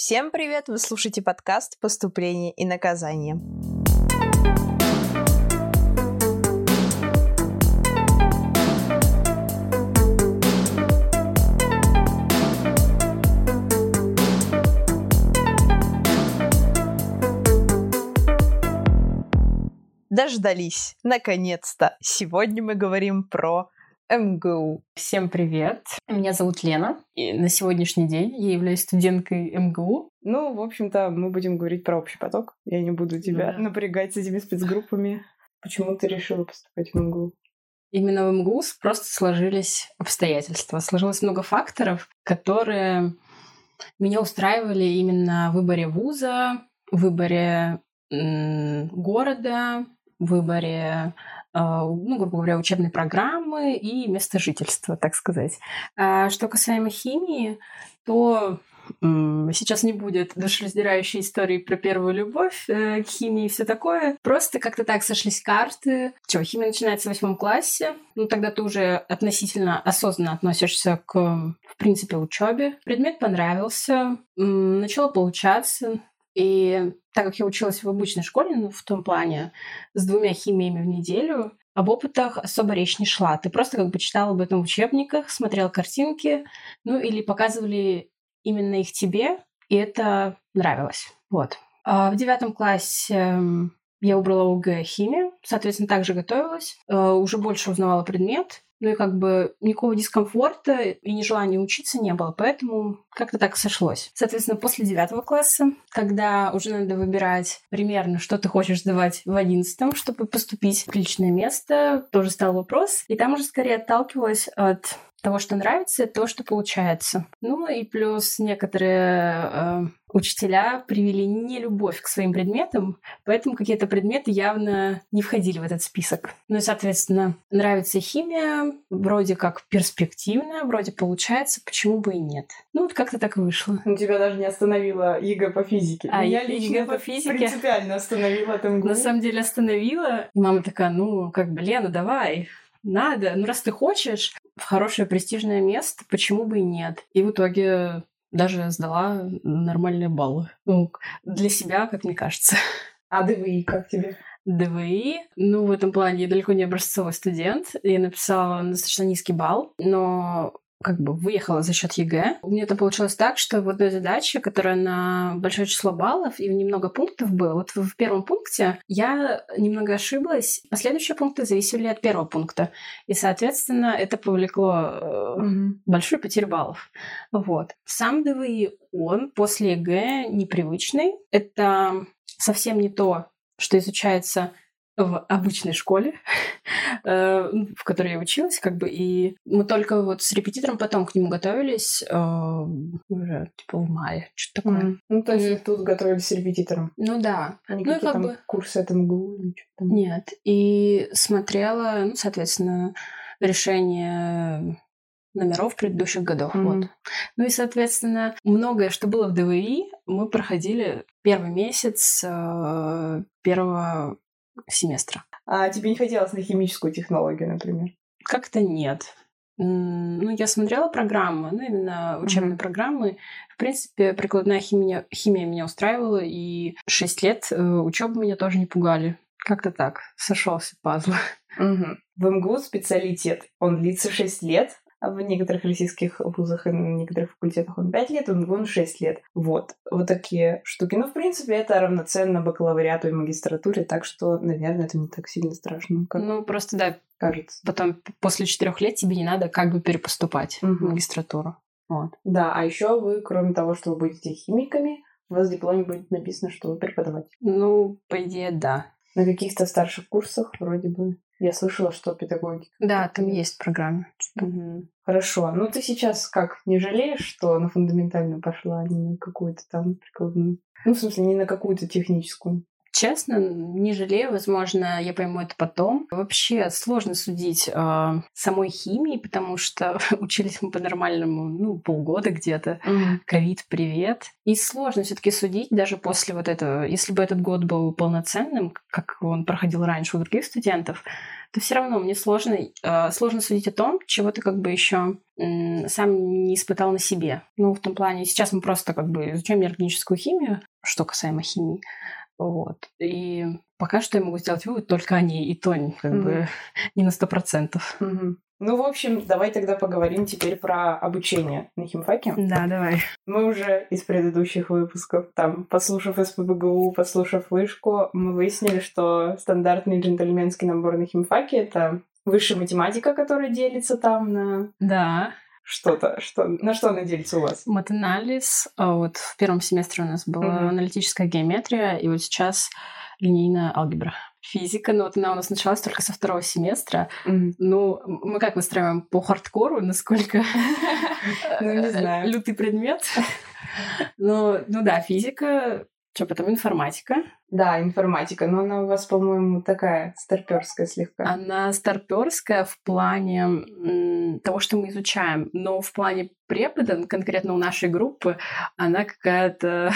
Всем привет! Вы слушаете подкаст «Поступление и наказание». Дождались, наконец-то! Сегодня мы говорим про МГУ. Всем привет! Меня зовут Лена, и на сегодняшний день я являюсь студенткой МГУ. Ну, в общем-то, мы будем говорить про общий поток. Я не буду тебя Да. напрягать с этими спецгруппами. Почему ты решила поступать в МГУ? Именно в МГУ просто сложились обстоятельства. Сложилось много факторов, которые меня устраивали именно в выборе вуза, в выборе города, в выборе, ну, грубо говоря, учебной программы и места жительства, так сказать. А что касаемо химии, то сейчас не будет душераздирающей истории про первую любовь э, к химии и все такое. Просто как-то так сошлись карты. Чё, химия начинается в восьмом классе. Ну, тогда ты уже относительно осознанно относишься к, в принципе, учебе. Предмет понравился, начало получаться. И так как я училась в обычной школе, ну, в том плане, с двумя химиями в неделю, об опытах особо речь не шла. Ты просто как бы читал об этом в учебниках, смотрел картинки, ну или показывали именно их тебе, и это нравилось. Вот. А в девятом классе м, я выбрала ОГЭ химию, соответственно, также готовилась, э, уже больше узнавала предмет, ну и как бы никакого дискомфорта и нежелания учиться не было, поэтому как-то так сошлось. Соответственно, после девятого класса, когда уже надо выбирать примерно, что ты хочешь сдавать в одиннадцатом, чтобы поступить в личное место, тоже стал вопрос. И там уже скорее отталкивалась от того, что нравится, того, что получается. Ну и плюс некоторые э, учителя привели не любовь к своим предметам, поэтому какие-то предметы явно не входили в этот список. Ну и, соответственно, нравится химия, вроде как перспективная, вроде получается, почему бы и нет. Ну вот как-то так вышло. Ну, тебя даже не остановила ЕГЭ по физике. А, Меня ЕГЭ по физике? принципиально остановила МГУ. На самом деле остановила. И мама такая, ну, как бы, Лена, давай, надо. Ну, раз ты хочешь в хорошее престижное место, почему бы и нет? И в итоге даже сдала нормальные баллы. Ну, для себя, как мне кажется. А ДВИ как тебе? ДВИ. Ну, в этом плане я далеко не образцовый студент. Я написала достаточно низкий балл, но как бы выехала за счет ЕГЭ. У меня это получилось так, что в одной задаче, которая на большое число баллов и немного пунктов было, вот в первом пункте я немного ошиблась. Последующие пункты зависели от первого пункта. И, соответственно, это повлекло э, большую потерю баллов. Вот. Сам ДВИ, он после ЕГЭ непривычный. Это совсем не то, что изучается в обычной школе, э, в которой я училась, как бы, и мы только вот с репетитором потом к нему готовились э, уже, типа, в мае, что-то такое. Мгм. Ну, то есть тут готовились с репетитором. Ну да. А Ну какие как там бы- курсы от МГУ или что там? Нет. И смотрела, ну, соответственно, решение номеров предыдущих годов. Мгм. Вот. Ну и, соответственно, многое, что было в ДВИ, мы проходили первый месяц э, первого семестра. А тебе не хотелось на химическую технологию, например? Как-то нет. Ну, я смотрела программы, ну, именно учебные Мгм. программы. В принципе, прикладная химия, химия меня устраивала, и шесть лет учебы меня тоже не пугали. Как-то так, сошелся пазл. Мгм. В МГУ специалитет, он длится 6 лет, в некоторых российских вузах и на некоторых факультетах он 5 лет, в МГУ он 6 лет. Вот. Вот такие штуки. Ну, в принципе, это равноценно бакалавриату и магистратуре, так что, наверное, это не так сильно страшно, как Ну, просто, да, кажется. потом после четырех лет тебе не надо как бы перепоступать в Мгм. магистратуру. Вот. Да, а еще вы, кроме того, что вы будете химиками, у вас в дипломе будет написано, что вы преподаватель. Ну, по идее, да. На каких-то старших курсах вроде бы. Я слышала, что педагогика. Да, там есть программа. Мгм. Хорошо. Ну ты сейчас как, не жалеешь, что на фундаментальную пошла, а не на какую-то там прикладную? Ну, в смысле, не на какую-то техническую. Честно, не жалею. Возможно, я пойму это потом. Вообще сложно судить э, самой химии, потому что учились мы по-нормальному, ну, полгода где-то. Ковид, mm. привет. И сложно все таки судить даже после вот этого. Если бы этот год был полноценным, как он проходил раньше у других студентов, то все равно мне сложно, э, сложно судить о том, чего ты как бы еще э, сам не испытал на себе. Ну, в том плане, сейчас мы просто как бы изучаем органическую химию, что касаемо химии. Вот. И пока что я могу сделать вывод только о ней, и то как mm-hmm. бы не на сто процентов. Mm-hmm. Ну, в общем, давай тогда поговорим теперь про обучение на химфаке. Да, давай. Мы уже из предыдущих выпусков, там, послушав СПБГУ, послушав вышку, мы выяснили, что стандартный джентльменский набор на химфаке — это высшая математика, которая делится там на... Да что-то, что, на что она делится у вас? Матанализ. А вот в первом семестре у нас была mm-hmm. аналитическая геометрия, и вот сейчас линейная алгебра. Физика, но вот она у нас началась только со второго семестра. Mm-hmm. Ну, мы как выстраиваем по хардкору, насколько ну, лютый предмет. Ну, ну да, физика, что потом информатика. Да, информатика, но она у вас, по-моему, такая старперская слегка. Она старперская в плане того, что мы изучаем, но в плане препода, конкретно у нашей группы, она какая-то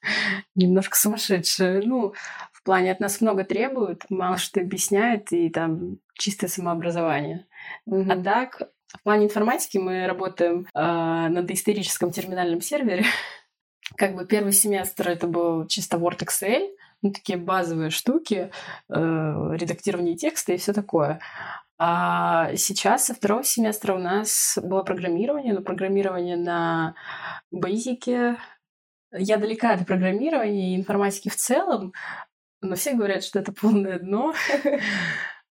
немножко сумасшедшая. Ну, в плане от нас много требуют, мало что объясняют, и там чистое самообразование. Mm-hmm. А так, в плане информатики мы работаем э, на доисторическом терминальном сервере. как бы первый семестр это был чисто Word Excel, ну, такие базовые штуки, э, редактирование текста и все такое. А сейчас со второго семестра у нас было программирование, но программирование на базике. Я далека от программирования и информатики в целом, но все говорят, что это полное дно.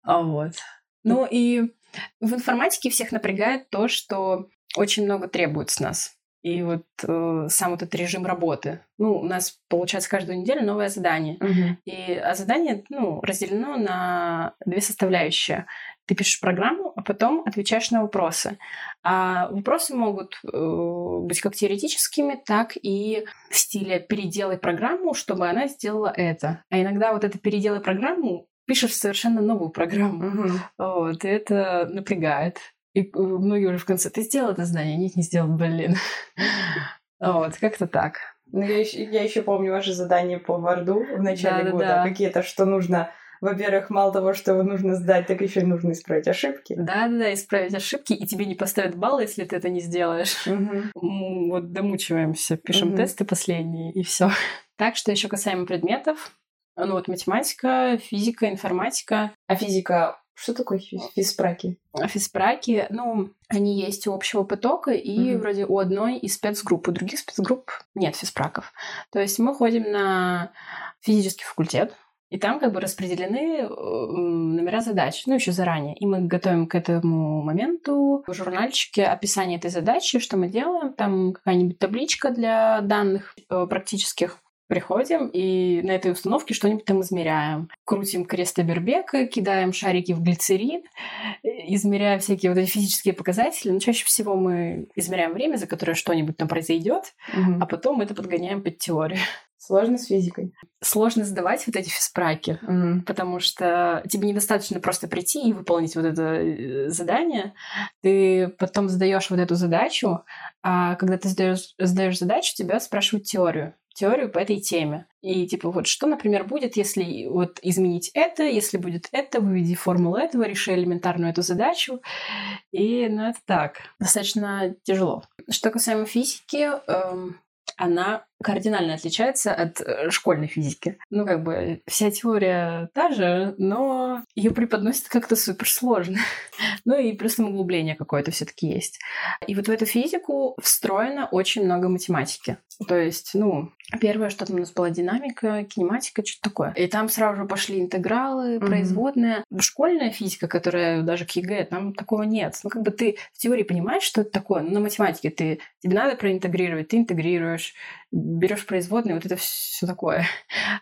А вот. Ну и в информатике всех напрягает то, что очень много требует с нас и вот э, сам вот этот режим работы. Ну, у нас получается каждую неделю новое задание. Uh-huh. И а задание, ну, разделено на две составляющие. Ты пишешь программу, а потом отвечаешь на вопросы. А вопросы могут э, быть как теоретическими, так и в стиле «переделай программу, чтобы она сделала это». А иногда вот это «переделай программу» пишешь совершенно новую программу. Uh-huh. Вот, и это напрягает. И э, многие уже в конце, ты сделал это знание? Нет, не сделал, блин. Вот, как-то так. Ну, я еще, я еще помню ваше задание по Варду в начале да, года. Да, да. Какие-то, что нужно во-первых, мало того, что его нужно сдать, так еще и нужно исправить ошибки. Да, да, да, исправить ошибки, и тебе не поставят баллы, если ты это не сделаешь. Угу. Вот домучиваемся, пишем угу. тесты последние, и все. Так что еще касаемо предметов. Ну вот математика, физика, информатика. А физика что такое физпраки? Физпраки, ну, они есть у общего потока и mm-hmm. вроде у одной из спецгрупп. У других спецгрупп нет физпраков. То есть мы ходим на физический факультет, и там как бы распределены э, номера задач, ну, еще заранее. И мы готовим к этому моменту в журнальчике описание этой задачи, что мы делаем, там какая-нибудь табличка для данных э, практических приходим и на этой установке что-нибудь там измеряем. Крутим крест Абербека, кидаем шарики в глицерин, измеряем всякие вот эти физические показатели. Но чаще всего мы измеряем время, за которое что-нибудь там произойдет, угу. а потом это подгоняем под теорию. Сложно с физикой. Сложно сдавать вот эти физпраки, mm. потому что тебе недостаточно просто прийти и выполнить вот это э, задание. Ты потом задаешь вот эту задачу, а когда ты сдаешь задачу, тебя спрашивают теорию теорию по этой теме. И типа вот что, например, будет, если вот изменить это, если будет это, выведи формулу этого, реши элементарную эту задачу. И ну это так, достаточно тяжело. Что касаемо физики, эм, она кардинально отличается от э, школьной физики. Ну, как бы вся теория та же, но ее преподносят как-то супер сложно. ну и плюс там углубление какое-то все-таки есть. И вот в эту физику встроено очень много математики. То есть, ну, первое, что там у нас была динамика, кинематика, что-то такое. И там сразу же пошли интегралы, mm-hmm. производные. Школьная физика, которая даже к ЕГЭ, там такого нет. Ну, как бы ты в теории понимаешь, что это такое, но на математике ты, тебе надо проинтегрировать, ты интегрируешь, берешь производные, вот это все такое.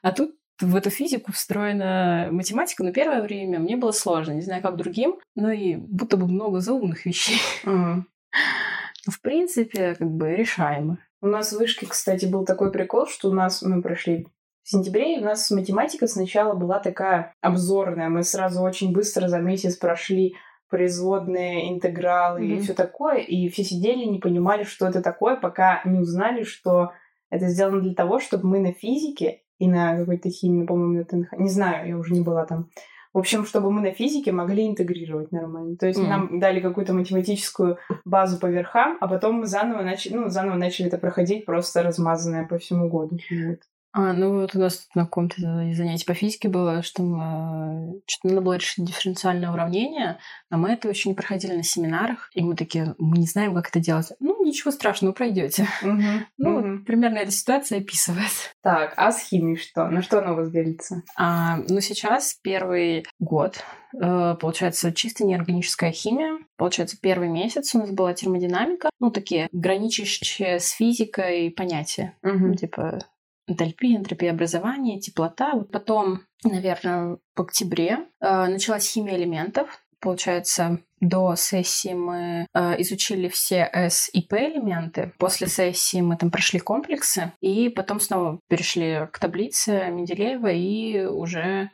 А тут в эту физику встроена математика, но первое время мне было сложно, не знаю, как другим, но и будто бы много заумных вещей. Uh-huh. В принципе, как бы решаемо. У нас в вышке, кстати, был такой прикол, что у нас мы прошли В сентябре у нас математика сначала была такая обзорная. Мы сразу очень быстро за месяц прошли производные, интегралы mm-hmm. и все такое, и все сидели не понимали, что это такое, пока не узнали, что это сделано для того, чтобы мы на физике и на какой-то химии, по-моему, на ТНХ, не знаю, я уже не была там, в общем, чтобы мы на физике могли интегрировать нормально. То есть mm. нам дали какую-то математическую базу по верхам, а потом мы заново начали, ну, заново начали это проходить, просто размазанное по всему году. Вот. А, ну вот у нас на каком-то занятии по физике было, что мы, что надо было решить дифференциальное уравнение, а мы это очень не проходили на семинарах, и мы такие, мы не знаем, как это делать. Ну, ничего страшного, пройдете. Ну, вот примерно эта ситуация описывает. Так, а с химией что? На что она у вас делится? А, ну, сейчас первый год, э, получается, чисто неорганическая химия. Получается, первый месяц у нас была термодинамика, ну, такие граничащие с физикой понятия. Ну, типа энтальпия, энтропия образования, теплота. Вот потом, наверное, в октябре э, началась химия элементов. Получается, до сессии мы э, изучили все S и P элементы. После сессии мы там прошли комплексы, и потом снова перешли к таблице Менделеева и уже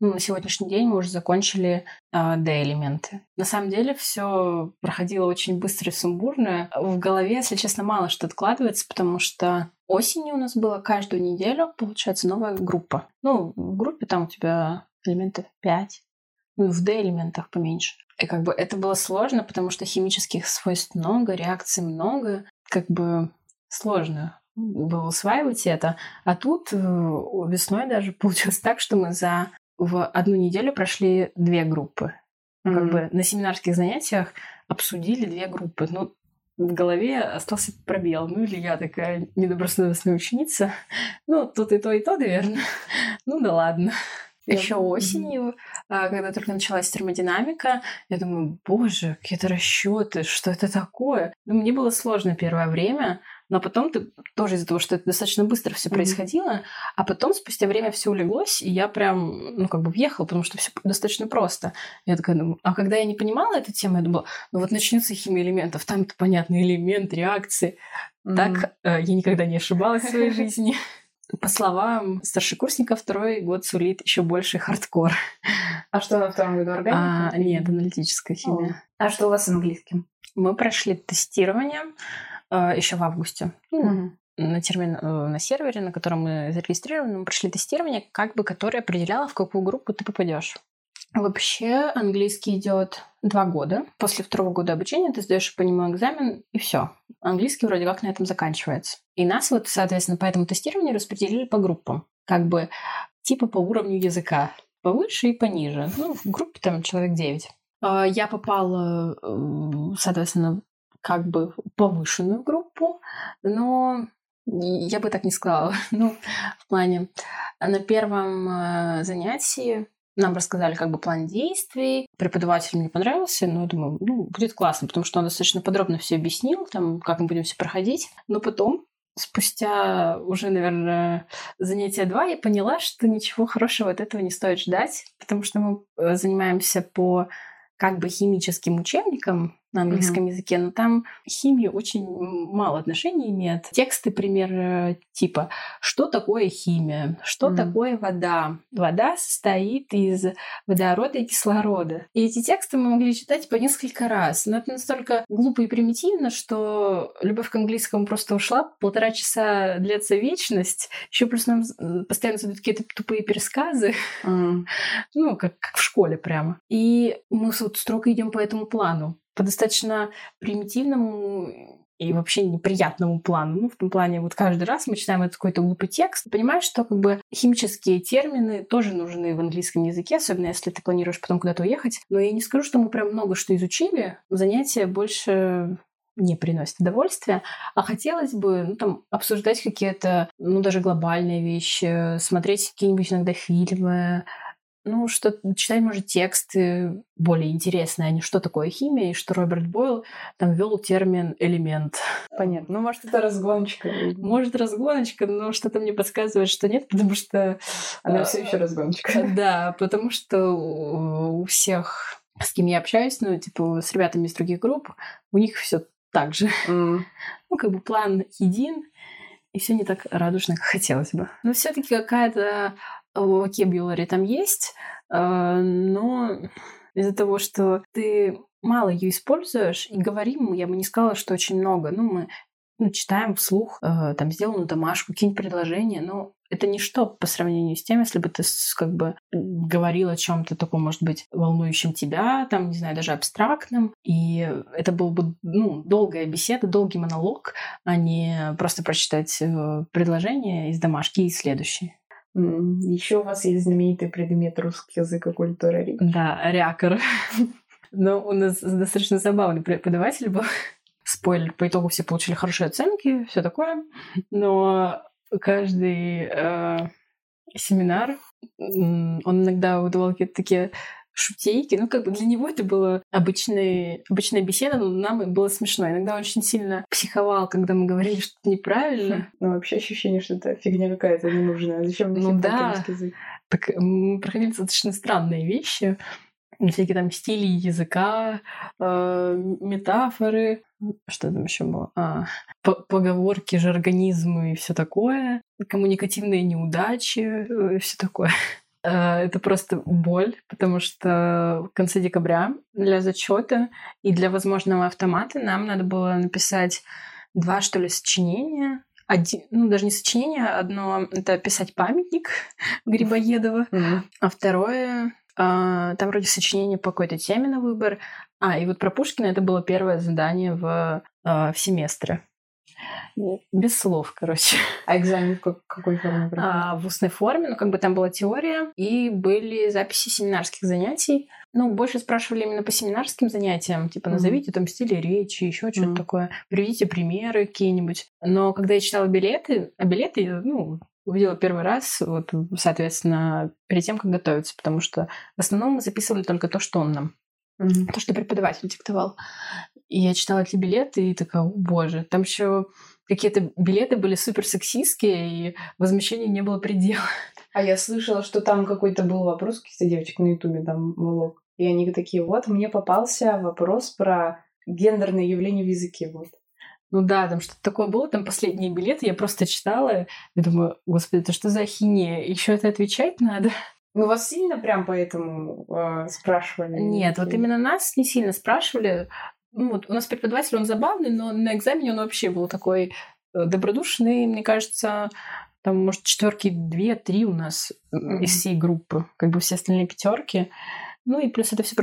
ну, на сегодняшний день мы уже закончили э, D-элементы. На самом деле все проходило очень быстро и сумбурно. В голове, если честно, мало что откладывается, потому что осенью у нас была каждую неделю, получается, новая группа. Ну, в группе там у тебя элементов 5, ну в D-элементах поменьше. И как бы это было сложно, потому что химических свойств много, реакций много, как бы сложно было усваивать это. А тут э, весной даже получилось так, что мы за в одну неделю прошли две группы. Mm-hmm. Как бы на семинарских занятиях обсудили две группы. Ну, в голове остался пробел. Ну, или я такая недобросовестная ученица. Ну, тут и то, и то, наверное. Ну, да ладно. Еще осенью, а, когда только началась термодинамика, я думаю, боже, какие-то расчеты, что это такое? Ну, мне было сложно первое время, но потом ты тоже из-за того, что это достаточно быстро все mm-hmm. происходило, а потом спустя время все улеглось, и я прям, ну, как бы въехала, потому что все достаточно просто. Я такая думаю, а когда я не понимала эту тему, я думала, ну вот начнется химия элементов, там это понятный элемент, реакции. Mm-hmm. Так э, я никогда не ошибалась в своей жизни. По словам старшекурсника, второй год сулит еще больше хардкор. А что на втором году органика? А, нет, аналитическая химия. А что у вас с английским? Мы прошли тестирование. А, еще в августе. Mm-hmm. На, термин, э, на сервере, на котором мы зарегистрированы, мы прошли тестирование, как бы которое определяло, в какую группу ты попадешь. Вообще английский идет два года. После второго года обучения ты сдаешь по нему экзамен, и все. Английский вроде как на этом заканчивается. И нас вот, соответственно, по этому тестированию распределили по группам. Как бы типа по уровню языка. Повыше и пониже. Ну, в группе там человек 9. А, я попала, э, соответственно, как бы повышенную группу, но я бы так не сказала. ну, в плане, на первом э, занятии нам рассказали как бы план действий. Преподаватель мне понравился, но я думаю, ну, будет классно, потому что он достаточно подробно все объяснил, там, как мы будем все проходить. Но потом, спустя уже, наверное, занятия два, я поняла, что ничего хорошего от этого не стоит ждать, потому что мы э, занимаемся по как бы химическим учебникам, на английском mm-hmm. языке, но там химия очень мало отношений имеет. Тексты, пример типа «Что такое химия?», «Что mm-hmm. такое вода?». Вода состоит из водорода и кислорода. И эти тексты мы могли читать по несколько раз. Но это настолько глупо и примитивно, что любовь к английскому просто ушла. Полтора часа длится вечность. Еще плюс нам постоянно задают какие-то тупые пересказы. Mm. ну, как, как в школе прямо. И мы вот строго идем по этому плану по достаточно примитивному и вообще неприятному плану. Ну, в том плане, вот каждый раз мы читаем этот какой-то глупый текст, понимаешь, что как бы химические термины тоже нужны в английском языке, особенно если ты планируешь потом куда-то уехать. Но я не скажу, что мы прям много что изучили. Занятия больше не приносит удовольствия, а хотелось бы ну, там, обсуждать какие-то, ну, даже глобальные вещи, смотреть какие-нибудь иногда фильмы, ну, что читать, может, тексты более интересные, а не что такое химия, и что Роберт Бойл там ввел термин элемент. Понятно. Ну, может, это разгоночка. Может, разгоночка, но что-то мне подсказывает, что нет, потому что... Она все еще разгоночка. Да, потому что у всех, с кем я общаюсь, ну, типа, с ребятами из других групп, у них все так же. Mm. Ну, как бы план един, и все не так радужно, как хотелось бы. Но все-таки какая-то vocabulary там есть, э, но из-за того, что ты мало ее используешь, и говорим, я бы не сказала, что очень много. Ну, мы ну, читаем вслух, э, там, сделанную домашку, какие-нибудь предложения, но это ничто по сравнению с тем, если бы ты как бы говорил о чем-то таком, может быть, волнующем тебя, там, не знаю, даже абстрактном. И это был бы, ну, долгая беседа, долгий монолог, а не просто прочитать э, предложение из домашки и следующее. Еще у вас есть знаменитый предмет русский язык и культура речи. Да, рякор. Но у нас достаточно забавный преподаватель был. Спойлер, по итогу все получили хорошие оценки, все такое. Но каждый э, семинар, он иногда выдавал какие-то такие шутейки. Ну, как бы для него это было обычная, обычная беседа, но нам было смешно. Иногда он очень сильно психовал, когда мы говорили что-то неправильно. Ну, вообще ощущение, что это фигня какая-то ненужная. Зачем ну, да. язык? Так мы проходили достаточно странные вещи всякие там стили языка, э, метафоры, что там еще было, а, поговорки, жаргонизмы и все такое, коммуникативные неудачи, э, все такое. Э, это просто боль, потому что в конце декабря для зачета и для возможного автомата нам надо было написать два, что ли, сочинения, один, ну, даже не сочинение, одно это писать памятник Грибоедова, mm-hmm. а второе а, там вроде сочинение по какой-то теме на выбор. А, и вот про Пушкина это было первое задание в, а, в семестре. Без слов, короче. А экзамен в какой форме А, в устной форме, ну, как бы там была теория, и были записи семинарских занятий. Ну, больше спрашивали именно по семинарским занятиям, типа, назовите mm-hmm. там стили речи, еще что-то mm-hmm. такое, приведите примеры какие-нибудь. Но когда я читала билеты, а билеты, ну, увидела первый раз, вот, соответственно, перед тем, как готовиться, потому что в основном мы записывали только то, что он нам, mm-hmm. то, что преподаватель диктовал. И я читала эти билеты и такая, о боже, там еще какие-то билеты были супер сексистские, и возмущения не было предела. А я слышала, что там какой-то был вопрос, каких-то девочек на ютубе там влог. И они такие, вот, мне попался вопрос про гендерное явление в языке, вот. Ну да, там что-то такое было, там последние билеты, я просто читала и думаю, господи, это что за ахинея? Еще это отвечать надо? Ну, вас сильно прям поэтому э, спрашивали? Нет, вот именно нас не сильно спрашивали. Ну, вот у нас преподаватель, он забавный, но на экзамене он вообще был такой э, добродушный, мне кажется, там, может, четверки две-три у нас mm-hmm. из всей группы, как бы все остальные пятерки. Ну и плюс это все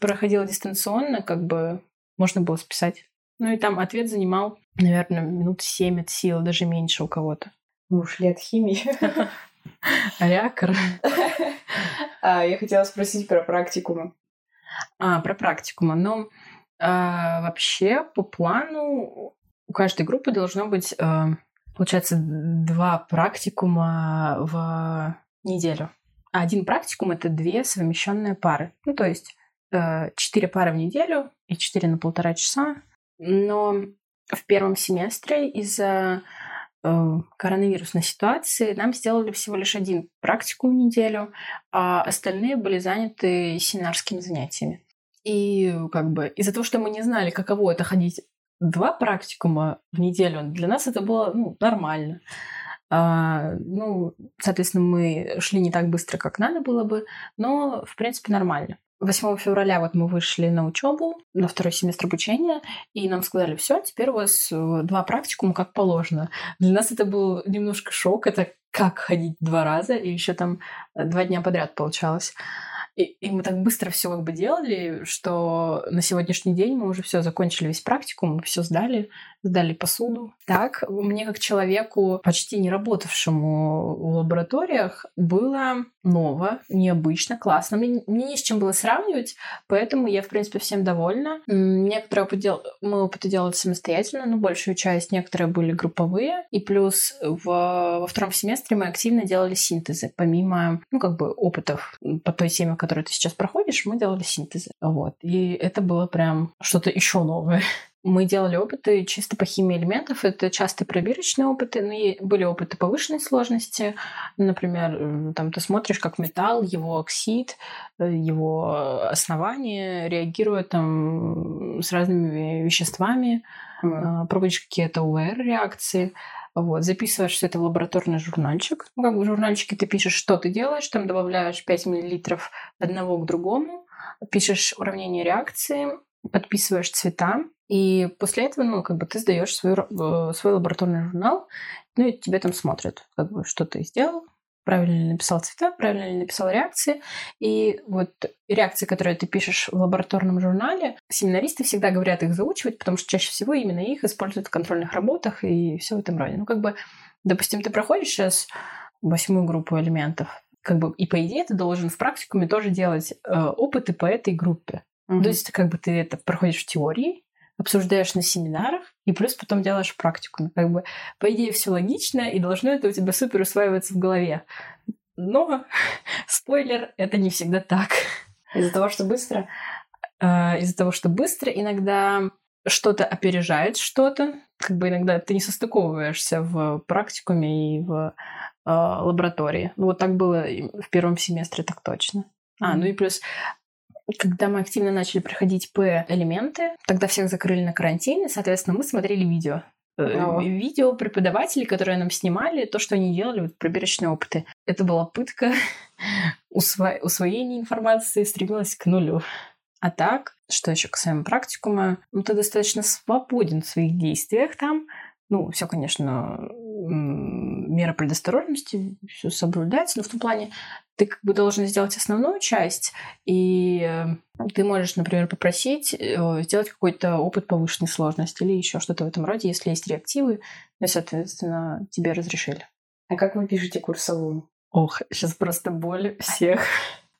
происходило дистанционно, как бы можно было списать. Ну и там ответ занимал, наверное, минут семь от силы, даже меньше у кого-то. Мы ушли от химии. Рякор. А, я хотела спросить про практикумы. А, про практикумы. Ну, а, вообще, по плану у каждой группы должно быть, а, получается, два практикума в неделю. А один практикум — это две совмещенные пары. Ну, то есть э, четыре пары в неделю и четыре на полтора часа но в первом семестре из-за э, коронавирусной ситуации нам сделали всего лишь один практику в неделю, а остальные были заняты семинарскими занятиями. И как бы из-за того, что мы не знали, каково это ходить два практикума в неделю, для нас это было ну, нормально. А, ну, соответственно, мы шли не так быстро, как надо было бы, но, в принципе, нормально. 8 февраля вот мы вышли на учебу, на второй семестр обучения, и нам сказали, все, теперь у вас э, два практикума как положено. Для нас это был немножко шок, это как ходить два раза, и еще там э, два дня подряд получалось. И, мы так быстро все как бы делали, что на сегодняшний день мы уже все закончили весь практикум, все сдали, сдали посуду. Так, мне как человеку, почти не работавшему в лабораториях, было ново, необычно, классно. Мне, мне не с чем было сравнивать, поэтому я, в принципе, всем довольна. Некоторые опыт дел... мы опыты делали самостоятельно, но большую часть некоторые были групповые. И плюс в... во втором семестре мы активно делали синтезы, помимо, ну, как бы опытов по той теме, которую ты сейчас проходишь, мы делали синтезы. Вот. И это было прям что-то еще новое. Мы делали опыты чисто по химии элементов. Это часто пробирочные опыты, но и были опыты повышенной сложности. Например, э, там ты смотришь, как металл, его оксид, э, его основание реагирует там с разными веществами, mm. пробуешь какие-то УВР-реакции. Вот, записываешь все это в лабораторный журнальчик. Ну, как в журнальчике ты пишешь, что ты делаешь, там добавляешь 5 мл одного к другому, пишешь уравнение реакции, подписываешь цвета, и после этого, ну, как бы ты сдаешь свой, э, свой лабораторный журнал, ну, и тебе там смотрят, как бы, что ты сделал, правильно ли написал цвета, правильно ли написал реакции. И вот реакции, которые ты пишешь в лабораторном журнале, семинаристы всегда говорят их заучивать, потому что чаще всего именно их используют в контрольных работах и все в этом роде. Ну, как бы, допустим, ты проходишь сейчас восьмую группу элементов, как бы, и по идее ты должен в практикуме тоже делать э, опыты по этой группе. Mm-hmm. То есть, как бы ты это проходишь в теории, обсуждаешь на семинарах, и плюс потом делаешь практику. Ну, как бы, по идее, все логично, и должно это у тебя супер усваиваться в голове. Но, спойлер, это не всегда так. Из-за того, что быстро? А, из-за того, что быстро иногда что-то опережает что-то. Как бы иногда ты не состыковываешься в практикуме и в э, лаборатории. Ну, вот так было в первом семестре, так точно. А, ну и плюс когда мы активно начали проходить П-элементы, тогда всех закрыли на карантине, соответственно, мы смотрели видео. О. Видео преподавателей, которые нам снимали, то, что они делали, вот пробирочные опыты. Это была пытка. Усво... Усвоение информации стремилось к нулю. А так, что еще касаемо практикума, ну, ты достаточно свободен в своих действиях там. Ну, все, конечно, мера предосторожности, все соблюдается, но в том плане ты как бы должен сделать основную часть, и э, ты можешь, например, попросить э, сделать какой-то опыт повышенной сложности или еще что-то в этом роде, если есть реактивы, и, соответственно, тебе разрешили. А как вы пишете курсовую? Ох, сейчас просто боль всех.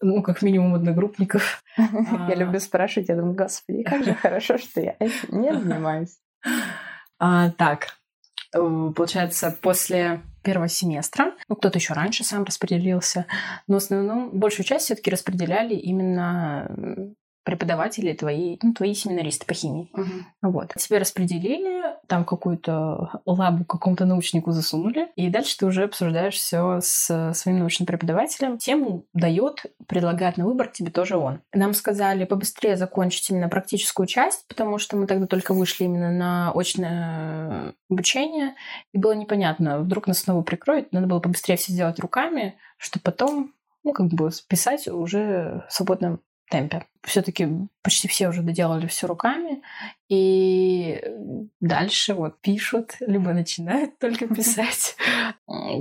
Ну, как минимум одногруппников. Я люблю спрашивать, я думаю, господи, как же хорошо, что я этим не занимаюсь. А, так, э, получается, после первого семестра. Ну, кто-то еще раньше сам распределился. Но в основном большую часть все-таки распределяли именно преподаватели твои, ну, твои семинаристы по химии. Угу. Вот. Тебе распределили, там какую-то лабу какому-то научнику засунули, и дальше ты уже обсуждаешь все с своим научным преподавателем. Тему дает, предлагает на выбор тебе тоже он. Нам сказали побыстрее закончить именно практическую часть, потому что мы тогда только вышли именно на очное обучение, и было непонятно, вдруг нас снова прикроют, надо было побыстрее все сделать руками, чтобы потом ну, как бы писать уже в свободном темпе. Все-таки почти все уже доделали все руками, и дальше вот пишут, либо начинают только писать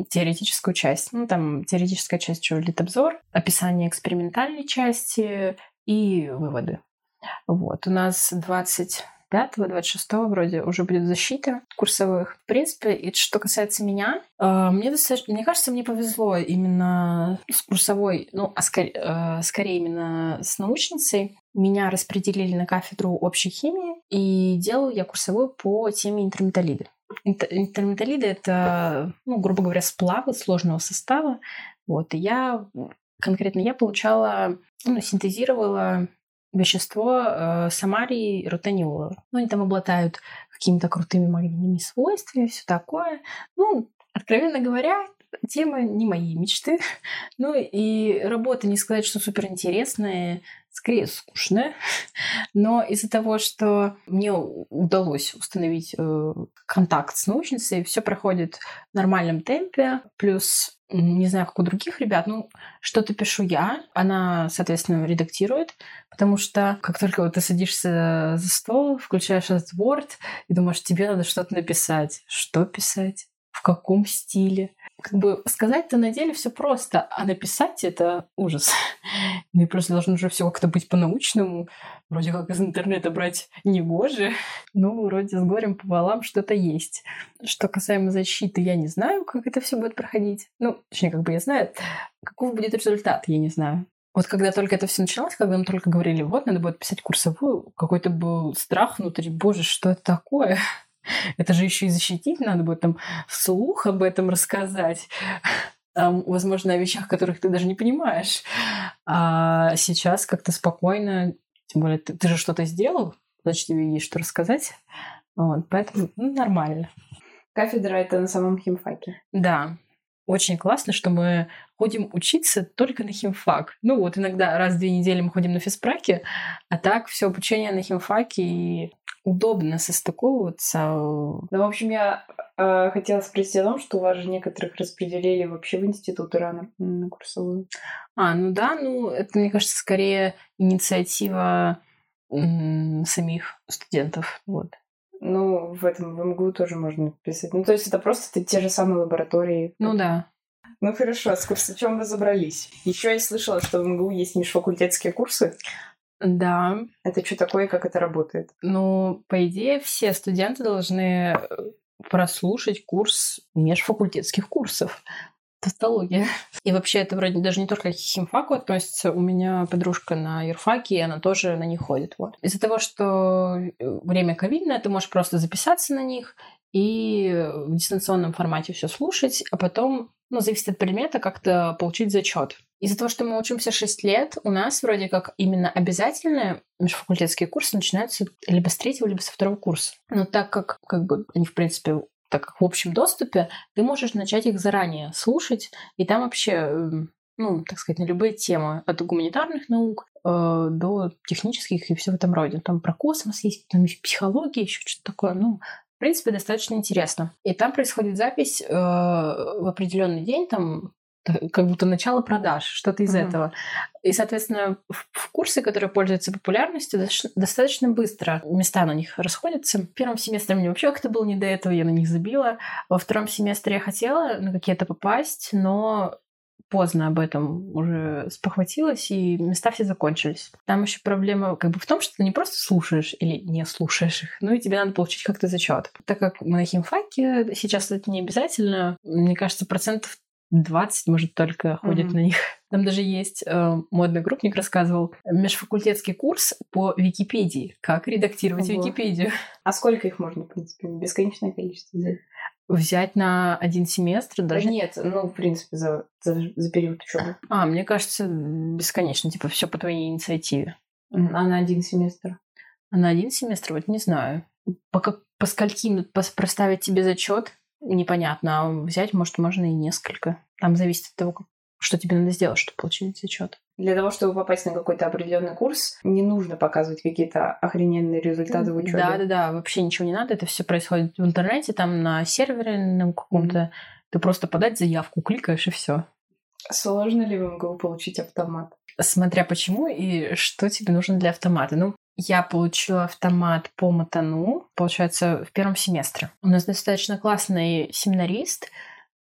теоретическую часть. Ну, там теоретическая часть, что литобзор, описание экспериментальной части и выводы. Вот, у нас 20 25-26 вроде уже будет защита курсовых. В принципе, и что касается меня, э, мне достаточно, мне кажется, мне повезло именно с курсовой, ну, а скорее, э, скорее именно с научницей. Меня распределили на кафедру общей химии, и делаю я курсовую по теме интерметалиды. Интерметалиды — это, ну, грубо говоря, сплавы сложного состава. Вот, и я, конкретно я получала, ну, синтезировала вещество э, самарии ротаниола. Ну, они там обладают какими-то крутыми магнитными свойствами, все такое. Ну, откровенно говоря, тема не моей мечты. Ну и работа, не сказать, что супер интересная, скорее скучная. Но из-за того, что мне удалось установить э, контакт с научницей, все проходит в нормальном темпе. Плюс не знаю, как у других ребят, ну, что-то пишу я, она, соответственно, редактирует, потому что как только вот ты садишься за стол, включаешь этот Word и думаешь, тебе надо что-то написать. Что писать? В каком стиле? Как бы сказать-то на деле все просто, а написать это ужас. Ну и просто должно уже все как-то быть по-научному. Вроде как из интернета брать не гоже. Ну, вроде с горем пополам что-то есть. Что касаемо защиты, я не знаю, как это все будет проходить. Ну, точнее, как бы я знаю, каков будет результат, я не знаю. Вот когда только это все началось, когда нам только говорили, вот, надо будет писать курсовую, какой-то был страх внутри, боже, что это такое? Это же еще и защитить надо будет там вслух об этом рассказать. Возможно, о вещах, которых ты даже не понимаешь. А сейчас как-то спокойно, тем более ты, ты же что-то сделал, значит, тебе есть что рассказать. Вот, поэтому ну, нормально. Кафедра это на самом химфаке. Да. Очень классно, что мы ходим учиться только на химфак. Ну вот иногда раз в две недели мы ходим на физпраки, а так все обучение на химфаке и удобно состыковываться. Ну, в общем, я э, хотела спросить о том, что у вас же некоторых распределили вообще в институт рано на курсовую. А, ну да, ну это, мне кажется, скорее инициатива м- самих студентов. Вот. Ну, в этом в МГУ тоже можно писать. Ну, то есть это просто те же самые лаборатории. Ну да. Ну хорошо, с курсачом разобрались. Еще я слышала, что в МГУ есть межфакультетские курсы. Да. Это что такое, как это работает? Ну, по идее, все студенты должны э, прослушать курс межфакультетских курсов. Тавтология. И вообще это вроде даже не только к химфаку относится. У меня подружка на юрфаке, и она тоже на них ходит. Вот. Из-за того, что э, время ковидное, ты можешь просто записаться на них и в дистанционном формате все слушать, а потом, ну, зависит от предмета, как-то получить зачет. Из-за того, что мы учимся 6 лет, у нас вроде как именно обязательные межфакультетские курсы начинаются либо с третьего, либо со второго курса. Но так как, как бы, они, в принципе, так как в общем доступе, ты можешь начать их заранее слушать, и там вообще, эм, ну, так сказать, на любые темы, от гуманитарных наук э, до технических и все в этом роде. Там про космос есть, там есть психология, еще что-то такое. Ну, в принципе, достаточно интересно. И там происходит запись э, в определенный день, там как будто начало продаж, что-то из uh-huh. этого. И, соответственно, в, в курсы, которые пользуются популярностью, достаточно быстро места на них расходятся. В первом семестре мне вообще как-то было не до этого, я на них забила. Во втором семестре я хотела на какие-то попасть, но поздно об этом уже спохватилась, и места все закончились. Там еще проблема как бы в том, что ты не просто слушаешь или не слушаешь их, ну и тебе надо получить как-то зачет. Так как мы на химфаке, сейчас это не обязательно, мне кажется, процентов 20, может, только ходит mm-hmm. на них. Там даже есть э, модный группник рассказывал межфакультетский курс по Википедии. Как редактировать Ого. Википедию. А сколько их можно, в принципе, бесконечное количество взять? Взять на один семестр даже? Нет, ну, в принципе, за, за, за период учебы. А, мне кажется, бесконечно. Типа, все по твоей инициативе. А на один семестр? А на один семестр, вот не знаю. По, как, по скольким проставить тебе зачет, непонятно. А взять, может, можно и несколько. Там зависит от того, что тебе надо сделать, чтобы получить зачет. Для того, чтобы попасть на какой-то определенный курс, не нужно показывать какие-то охрененные результаты в учебе. Да, да, да, вообще ничего не надо. Это все происходит в интернете, там на сервере на каком-то. Mm-hmm. Ты просто подать заявку, кликаешь и все. Сложно ли в МГУ получить автомат? Смотря почему и что тебе нужно для автомата. Ну, я получила автомат по матану, получается, в первом семестре. У нас достаточно классный семинарист,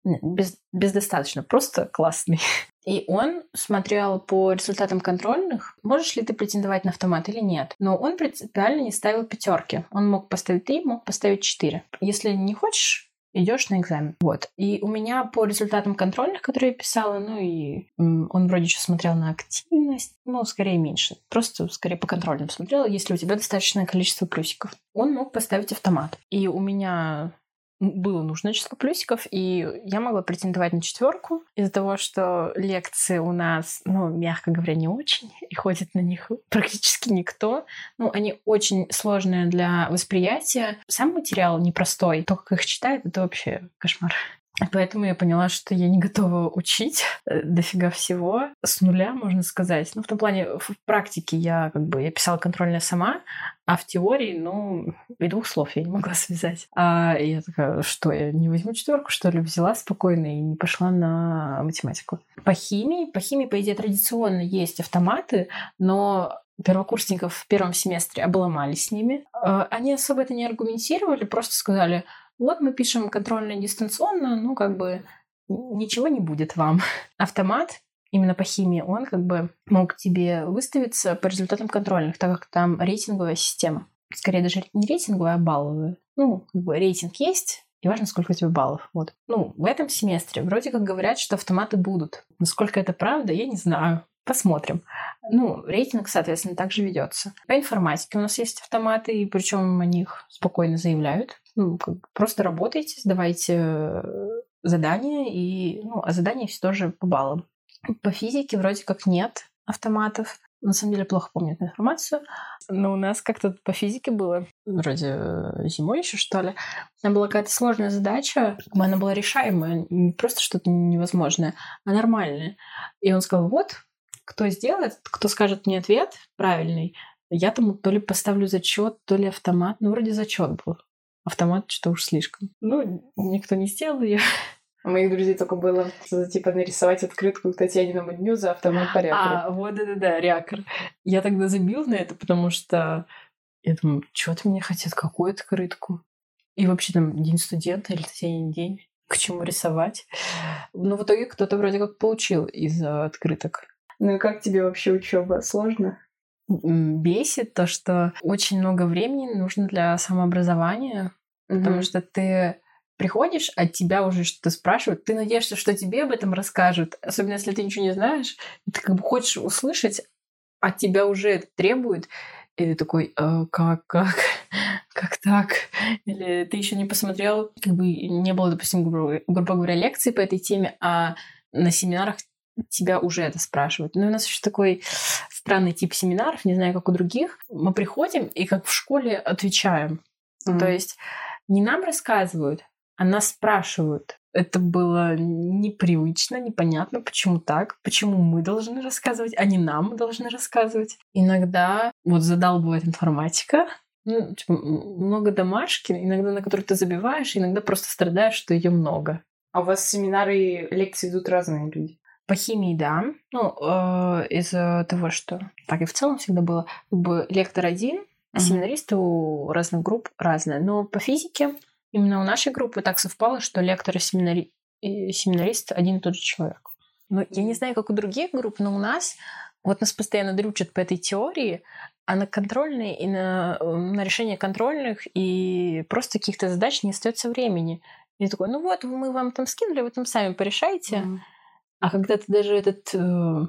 без, без достаточно, просто классный. И он смотрел по результатам контрольных, можешь ли ты претендовать на автомат или нет. Но он принципиально не ставил пятерки. Он мог поставить три, мог поставить четыре. Если не хочешь, идешь на экзамен. Вот. И у меня по результатам контрольных, которые я писала, ну и он вроде еще смотрел на активность, ну, скорее меньше. Просто скорее по контрольным смотрел, если у тебя достаточное количество плюсиков. Он мог поставить автомат. И у меня было нужное число плюсиков, и я могла претендовать на четверку из-за того, что лекции у нас, ну, мягко говоря, не очень, и ходит на них практически никто. Ну, они очень сложные для восприятия. Сам материал непростой, то, как их читают, это вообще кошмар. Поэтому я поняла, что я не готова учить э, дофига всего с нуля, можно сказать. Ну, в том плане, в практике я как бы я писала контрольная сама, а в теории, ну, и двух слов я не могла связать. А я такая, что, я не возьму четверку, что ли? Взяла спокойно и не пошла на математику. По химии, по химии, по идее, традиционно есть автоматы, но первокурсников в первом семестре обломали с ними. А, они особо это не аргументировали, просто сказали, вот мы пишем контрольно дистанционно, ну, как бы ничего не будет вам. Автомат именно по химии, он как бы мог тебе выставиться по результатам контрольных, так как там рейтинговая система. Скорее даже не рейтинговая, а балловая. Ну, как бы рейтинг есть, и важно, сколько у тебя баллов. Вот. Ну, в этом семестре вроде как говорят, что автоматы будут. Насколько это правда, я не знаю. Посмотрим. Ну, рейтинг, соответственно, также ведется. По информатике у нас есть автоматы, и причем о них спокойно заявляют. Ну, просто работайте, сдавайте э, задания, и, ну, а задания все тоже по баллам. По физике вроде как нет автоматов. На самом деле плохо помню эту информацию. Но у нас как-то по физике было, вроде э, зимой еще что ли. Там была какая-то сложная задача, она была решаемая, не просто что-то невозможное, а нормальное. И он сказал, вот, кто сделает, кто скажет мне ответ правильный, Я там то ли поставлю зачет, то ли автомат. Ну, вроде зачет был. Автомат что уж слишком. Ну, никто не сделал ее. У моих друзей только было типа нарисовать открытку к Татьяниному дню за автомат по рякорю. А, вот это да, рякор. Я тогда забил на это, потому что я думаю, что-то мне хотят, какую открытку. И вообще там день студента или Татьянин день. К чему рисовать? Но в итоге кто-то вроде как получил из открыток. Ну и как тебе вообще учеба? Сложно? Бесит то, что очень много времени нужно для самообразования, угу. потому что ты приходишь, от тебя уже что-то спрашивают, ты надеешься, что тебе об этом расскажут, особенно если ты ничего не знаешь, и ты как бы хочешь услышать, от тебя уже это требует, и ты такой, э, как, как, как так? Или ты еще не посмотрел, как бы не было, допустим, грубо, грубо говоря, лекции по этой теме, а на семинарах тебя уже это спрашивают. Ну, у нас еще такой странный тип семинаров, не знаю, как у других. Мы приходим и как в школе отвечаем. Mm-hmm. То есть не нам рассказывают, а нас спрашивают. Это было непривычно, непонятно, почему так, почему мы должны рассказывать, а не нам должны рассказывать. Иногда вот задал бывает информатика, ну, типа, много домашки, иногда на которые ты забиваешь, иногда просто страдаешь, что ее много. А у вас семинары и лекции идут разные люди? По химии, да. Ну, э, из-за того, что так и в целом всегда было, как бы лектор один, а семинаристы у разных групп разные. Но по физике именно у нашей группы так совпало, что лектор и, семинари... и семинарист один и тот же человек. Ну, я не знаю, как у других групп, но у нас вот нас постоянно дрючат по этой теории, а на контрольные и на, э, на решение контрольных и просто каких-то задач не остается времени. И такой, ну вот, мы вам там скинули, вы там сами порешайте. Mm. А когда ты даже этот э,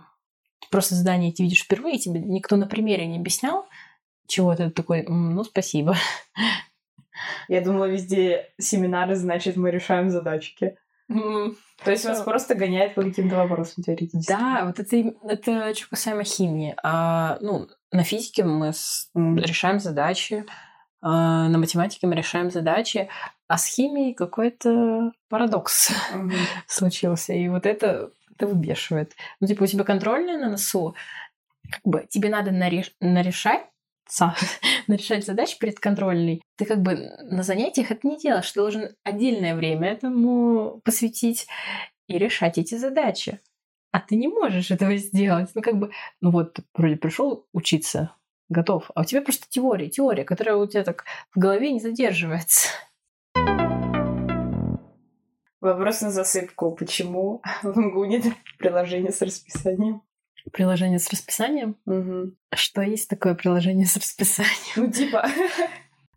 просто задание эти видишь впервые, тебе никто на примере не объяснял чего-то, ты такой, ну, спасибо. Я думала, везде семинары, значит, мы решаем задачки. Mm. То есть вас просто гоняет по каким-то вопросам теоретически. Да, вот это, это что касаемо химии. А, ну, на физике мы с, mm. решаем задачи, а, на математике мы решаем задачи, а с химией какой-то парадокс mm-hmm. случился. И вот это это выбешивает. Ну, типа, у тебя контрольная на носу, как бы тебе надо нареш... нарешать нарешать задачи перед контрольной, ты как бы на занятиях это не делаешь. Ты должен отдельное время этому посвятить и решать эти задачи. А ты не можешь этого сделать. Ну, как бы, ну вот, вроде пришел учиться, готов, а у тебя просто теория, теория, которая у тебя так в голове не задерживается. Вопрос на засыпку. Почему в МГУ нет приложения с расписанием? Приложение с расписанием? Угу. Что есть такое приложение с расписанием? Ну, типа,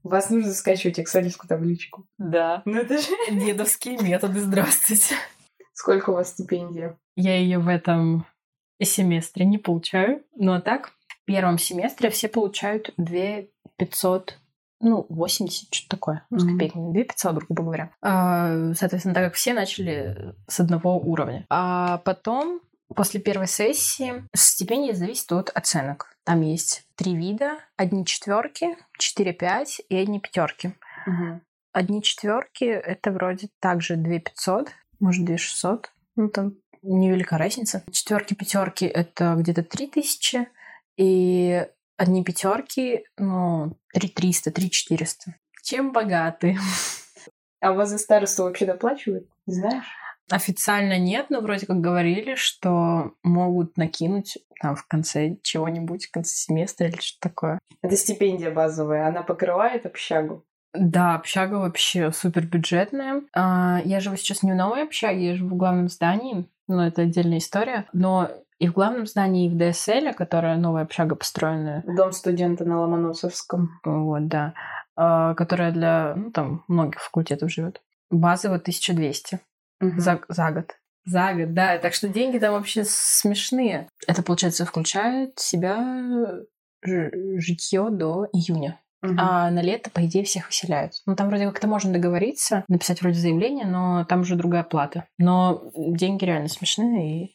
вас нужно скачивать экселевскую табличку. Да. Ну, это же... Дедовские методы, здравствуйте. Сколько у вас стипендия? Я ее в этом семестре не получаю. Ну, а так, в первом семестре все получают 2 500 ну, 80, что-то такое, ну, с копейками, 2 500, грубо говоря. А, соответственно, так как все начали с одного уровня. А потом, после первой сессии, стипендия зависит от оценок. Там есть три вида. Одни четверки, 4-5 и одни пятерки. Угу. Одни четверки это вроде также 2 500, может, 2 600. Ну, там невелика разница. Четверки, пятерки это где-то 3000. И одни пятерки, ну, 3300, 3400. Чем богаты? А у вас за старосту вообще доплачивают? Не знаешь? Официально нет, но вроде как говорили, что могут накинуть там в конце чего-нибудь, в конце семестра или что-то такое. Это стипендия базовая, она покрывает общагу? Да, общага вообще супер бюджетная. А, я живу сейчас не в новой общаге, я живу в главном здании, но это отдельная история. Но и в главном здании, и в ДСЛ, которая новая общага построенная. Дом студента на Ломоносовском. Вот, да. А, которая для ну, там, многих факультетов живет. Базово 1200 угу. за, за год. За год, да. Так что деньги там вообще смешные. Это, получается, включает в себя житье до июня. Угу. А на лето, по идее, всех выселяют. Ну, там вроде как-то можно договориться, написать вроде заявление, но там уже другая плата. Но деньги реально смешные, и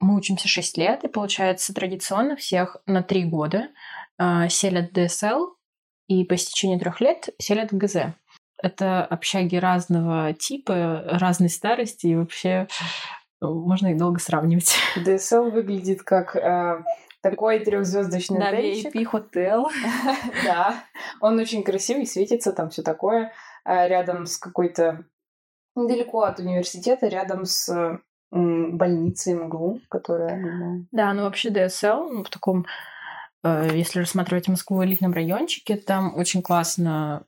мы учимся 6 лет, и получается традиционно всех на 3 года э, селят ДСЛ, и по истечении трех лет селят ГЗ. Это общаги разного типа, разной старости, и вообще ну, можно их долго сравнивать. ДСЛ выглядит как э, Такой трехзвездочный Да, отельчик. VIP хотел. Да, он очень красивый, светится, там все такое. А Рядом с какой-то... Недалеко от университета, рядом с м, больницей МГУ, которая... Да, ну вообще DSL, ну, в таком, э, если рассматривать Москву в элитном райончике, там очень классно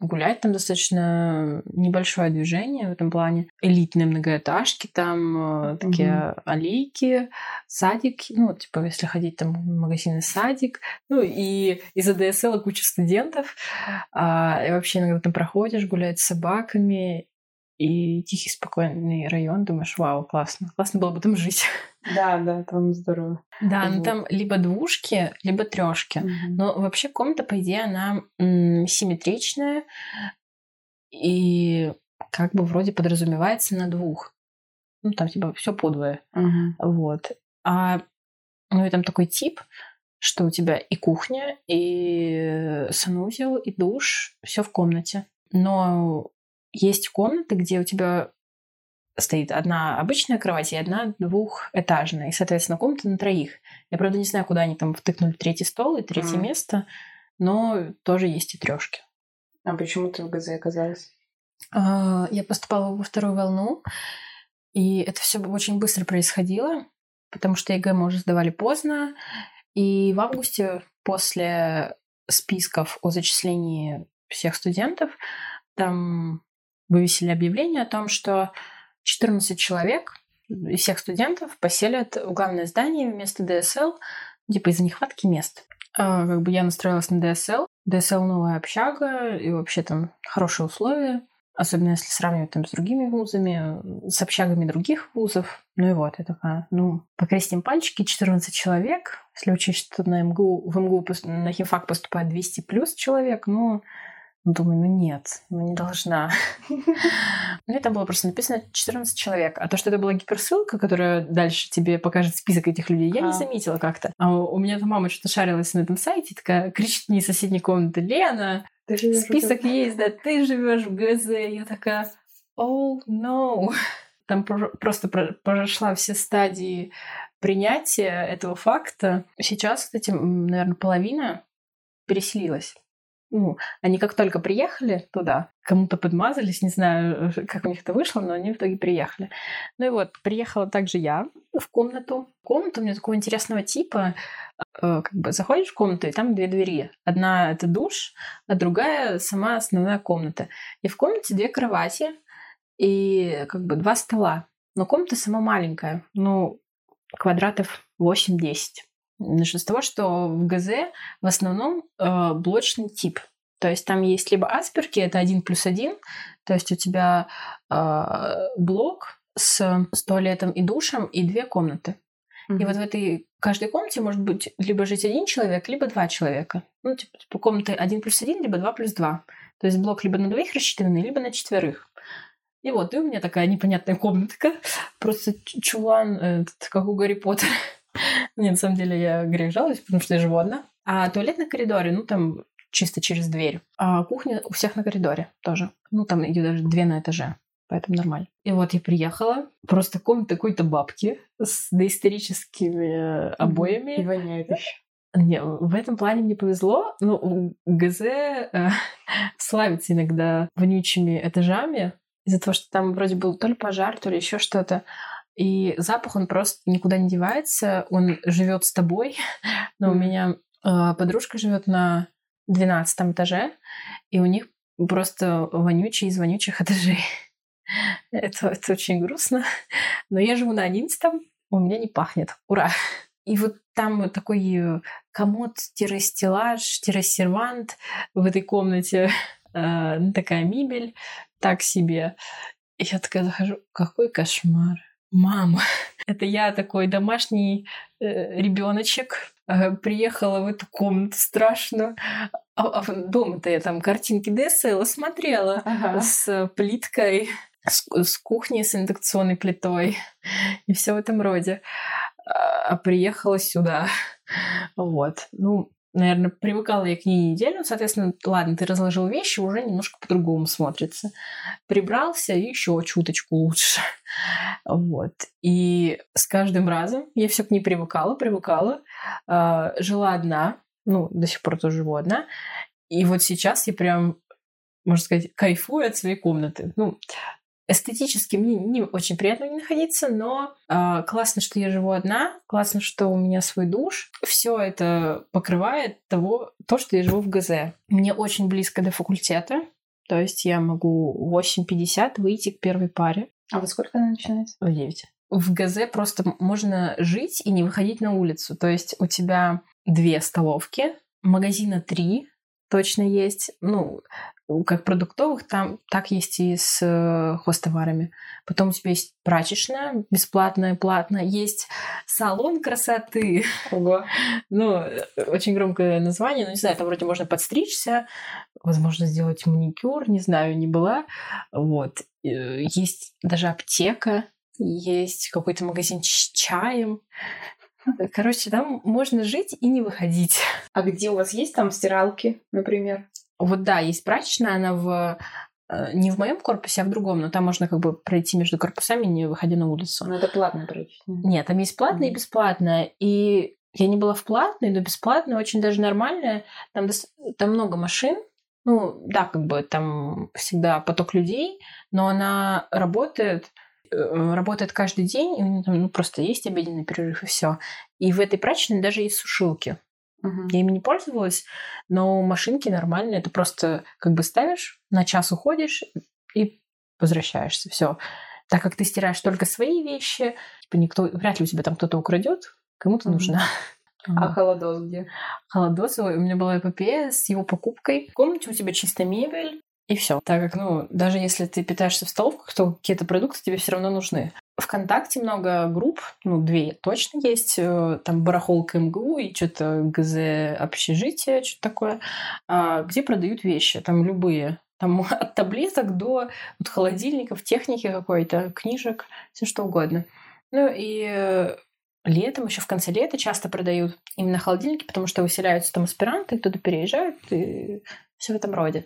гулять, там достаточно небольшое движение в этом плане. Элитные многоэтажки, там э, такие аллейки, садик, ну, типа, если ходить там в магазин и садик, ну, и из-за DSL куча студентов, а, и вообще иногда там проходишь, гулять с собаками, и тихий, спокойный район, думаешь, вау, классно. Классно было бы там жить. Да, да, там здорово. Да, ну там либо двушки, либо трешки. Мгм. Но вообще комната, по идее, она м, симметричная и как бы вроде подразумевается на двух. Ну, там типа все подвое. Мгм. Вот. А ну и там такой тип, что у тебя и кухня, и санузел, и душ, все в комнате. Но есть комнаты, где у тебя стоит одна обычная кровать и одна двухэтажная. И, соответственно, комната на троих. Я, правда, не знаю, куда они там втыкнули третий стол и третье Мгм. место, но тоже есть и трешки. А почему ты в ГЗ оказалась? А, Я поступала во вторую волну, и это все очень быстро происходило, потому что ЕГЭ мы уже сдавали поздно, и в августе после списков о зачислении всех студентов там вывесили объявление о том, что 14 человек из всех студентов поселят в главное здание вместо ДСЛ, типа из-за нехватки мест. А, как бы я настроилась на ДСЛ. ДСЛ новая общага, и вообще там хорошие условия. Особенно если сравнивать там с другими вузами, с общагами других вузов. Ну и вот, я такая, ну, покрестим пальчики, 14 человек. Если учесть, что на МГУ, в МГУ на химфак поступает 200 плюс человек, ну, думаю, ну нет, ну не должна. Ну, это было просто написано 14 человек. А то, что это была гиперссылка, которая дальше тебе покажет список этих людей, я не заметила как-то. А у меня там мама что-то шарилась на этом сайте, такая кричит мне из соседней комнаты, Лена, список есть, да, ты живешь в ГЗ. Я такая, oh no. Там про- просто про- прошла все стадии принятия этого факта. Сейчас, кстати, наверное, половина переселилась. Ну, они как только приехали туда, кому-то подмазались, не знаю, как у них это вышло, но они в итоге приехали. Ну и вот, приехала также я в комнату. Комната у меня такого интересного типа. Э, Как бы заходишь в комнату, и там две двери. Одна — это душ, а другая — сама основная комната. И в комнате две кровати и как бы два стола. Но комната сама маленькая, ну, квадратов 8-10. Начну с того, что в ГЗ в основном э, блочный тип. То есть там есть либо асперки, это один плюс один, то есть у тебя э, блок с, с туалетом и душем и две комнаты. И вот в этой каждой комнате может быть либо жить один человек, либо два человека. Ну, типа, типа комнаты один плюс один, либо два плюс два. То есть блок либо на двоих рассчитанный, либо на четверых. И вот, и у меня такая непонятная комнатка. Просто чулан, э, этот, как у Гарри Поттера. Нет, на самом деле я грех жалуюсь, потому что я живу одна. А туалет на коридоре, ну, там чисто через дверь. А кухня у всех на коридоре тоже. Ну, там ее даже две на этаже. Поэтому нормально. И вот я приехала. Просто комната какой-то бабки с доисторическими обоями. И воняет еще. Не, в этом плане мне повезло. Ну, ГЗ э, славится иногда вонючими этажами из-за того, что там вроде был то ли пожар, то ли еще что-то. И запах, он просто никуда не девается, он живет с тобой. Но у Мгм. меня э, подружка живет на 12 этаже, и у них просто вонючие из вонючих этажей. Это, это очень грустно. Но я живу на 11 у меня не пахнет. Ура! И вот там вот такой э, комод-стеллаж-сервант в этой комнате. Э, такая мебель, так себе. И я такая захожу, какой кошмар. Мама, это я такой домашний э, ребеночек, э, приехала в эту комнату страшно. А, а дома-то я там картинки ДСЛ смотрела Ага. с плиткой, с, с кухней, с индукционной плитой и все в этом роде. А а приехала сюда. Вот. Ну, наверное, привыкала я к ней неделю. Соответственно, ладно, ты разложил вещи, уже немножко по-другому смотрится. Прибрался и еще чуточку лучше. Вот. И с каждым разом я все к ней привыкала, привыкала. Э, жила одна, ну, до сих пор тоже живу одна. И вот сейчас я прям, можно сказать, кайфую от своей комнаты. Ну, эстетически мне не очень приятно не находиться, но э, классно, что я живу одна, классно, что у меня свой душ. Все это покрывает того, то, что я живу в ГЗ. Мне очень близко до факультета, то есть я могу 8.50 выйти к первой паре. А во сколько она начинается? В 9. В ГЗ просто можно жить и не выходить на улицу. То есть у тебя две столовки, магазина три, точно есть. Ну, как продуктовых, там так есть и с э, хостоварами. Потом у тебя есть прачечная, бесплатная, платная. Есть салон красоты. Ого. ну, э, очень громкое название. Ну, не знаю, там вроде можно подстричься, возможно, сделать маникюр, не знаю, не была. Вот. Э, есть даже аптека, есть какой-то магазин с чаем. Короче, там можно жить и не выходить. А где у вас есть там стиралки, например? Вот да, есть прачечная, она в э, не в моем корпусе, а в другом, но там можно как бы пройти между корпусами, не выходя на улицу. Но это платная прачечная. Нет, там есть платная mm-hmm. и бесплатная. И я не была в платной, но бесплатная очень даже нормальная. Там, там много машин. Ну, да, как бы там всегда поток людей, но она работает э, работает каждый день, и там, ну, просто есть обеденный перерыв и все. И в этой прачечной даже есть сушилки. Угу. Я ими не пользовалась, но машинки нормальные. Ты просто как бы ставишь, на час уходишь и возвращаешься. Все. Так как ты стираешь только свои вещи, типа никто, вряд ли у тебя там кто-то украдет, кому-то угу. нужно. А холодос где? Холодос, у меня была эпопея с его покупкой. В комнате у тебя чисто мебель, и все. Так как, ну, даже если ты питаешься в столовках, то какие-то продукты тебе все равно нужны. ВКонтакте много групп, ну, две точно есть. Э, там барахолка МГУ и что-то ГЗ общежитие, что-то такое, а, где продают вещи, там любые. Там от таблеток до вот, холодильников, техники какой-то, книжек, все что угодно. Ну и летом, еще в конце лета часто продают именно холодильники, потому что выселяются там аспиранты, кто-то переезжает и все в этом роде.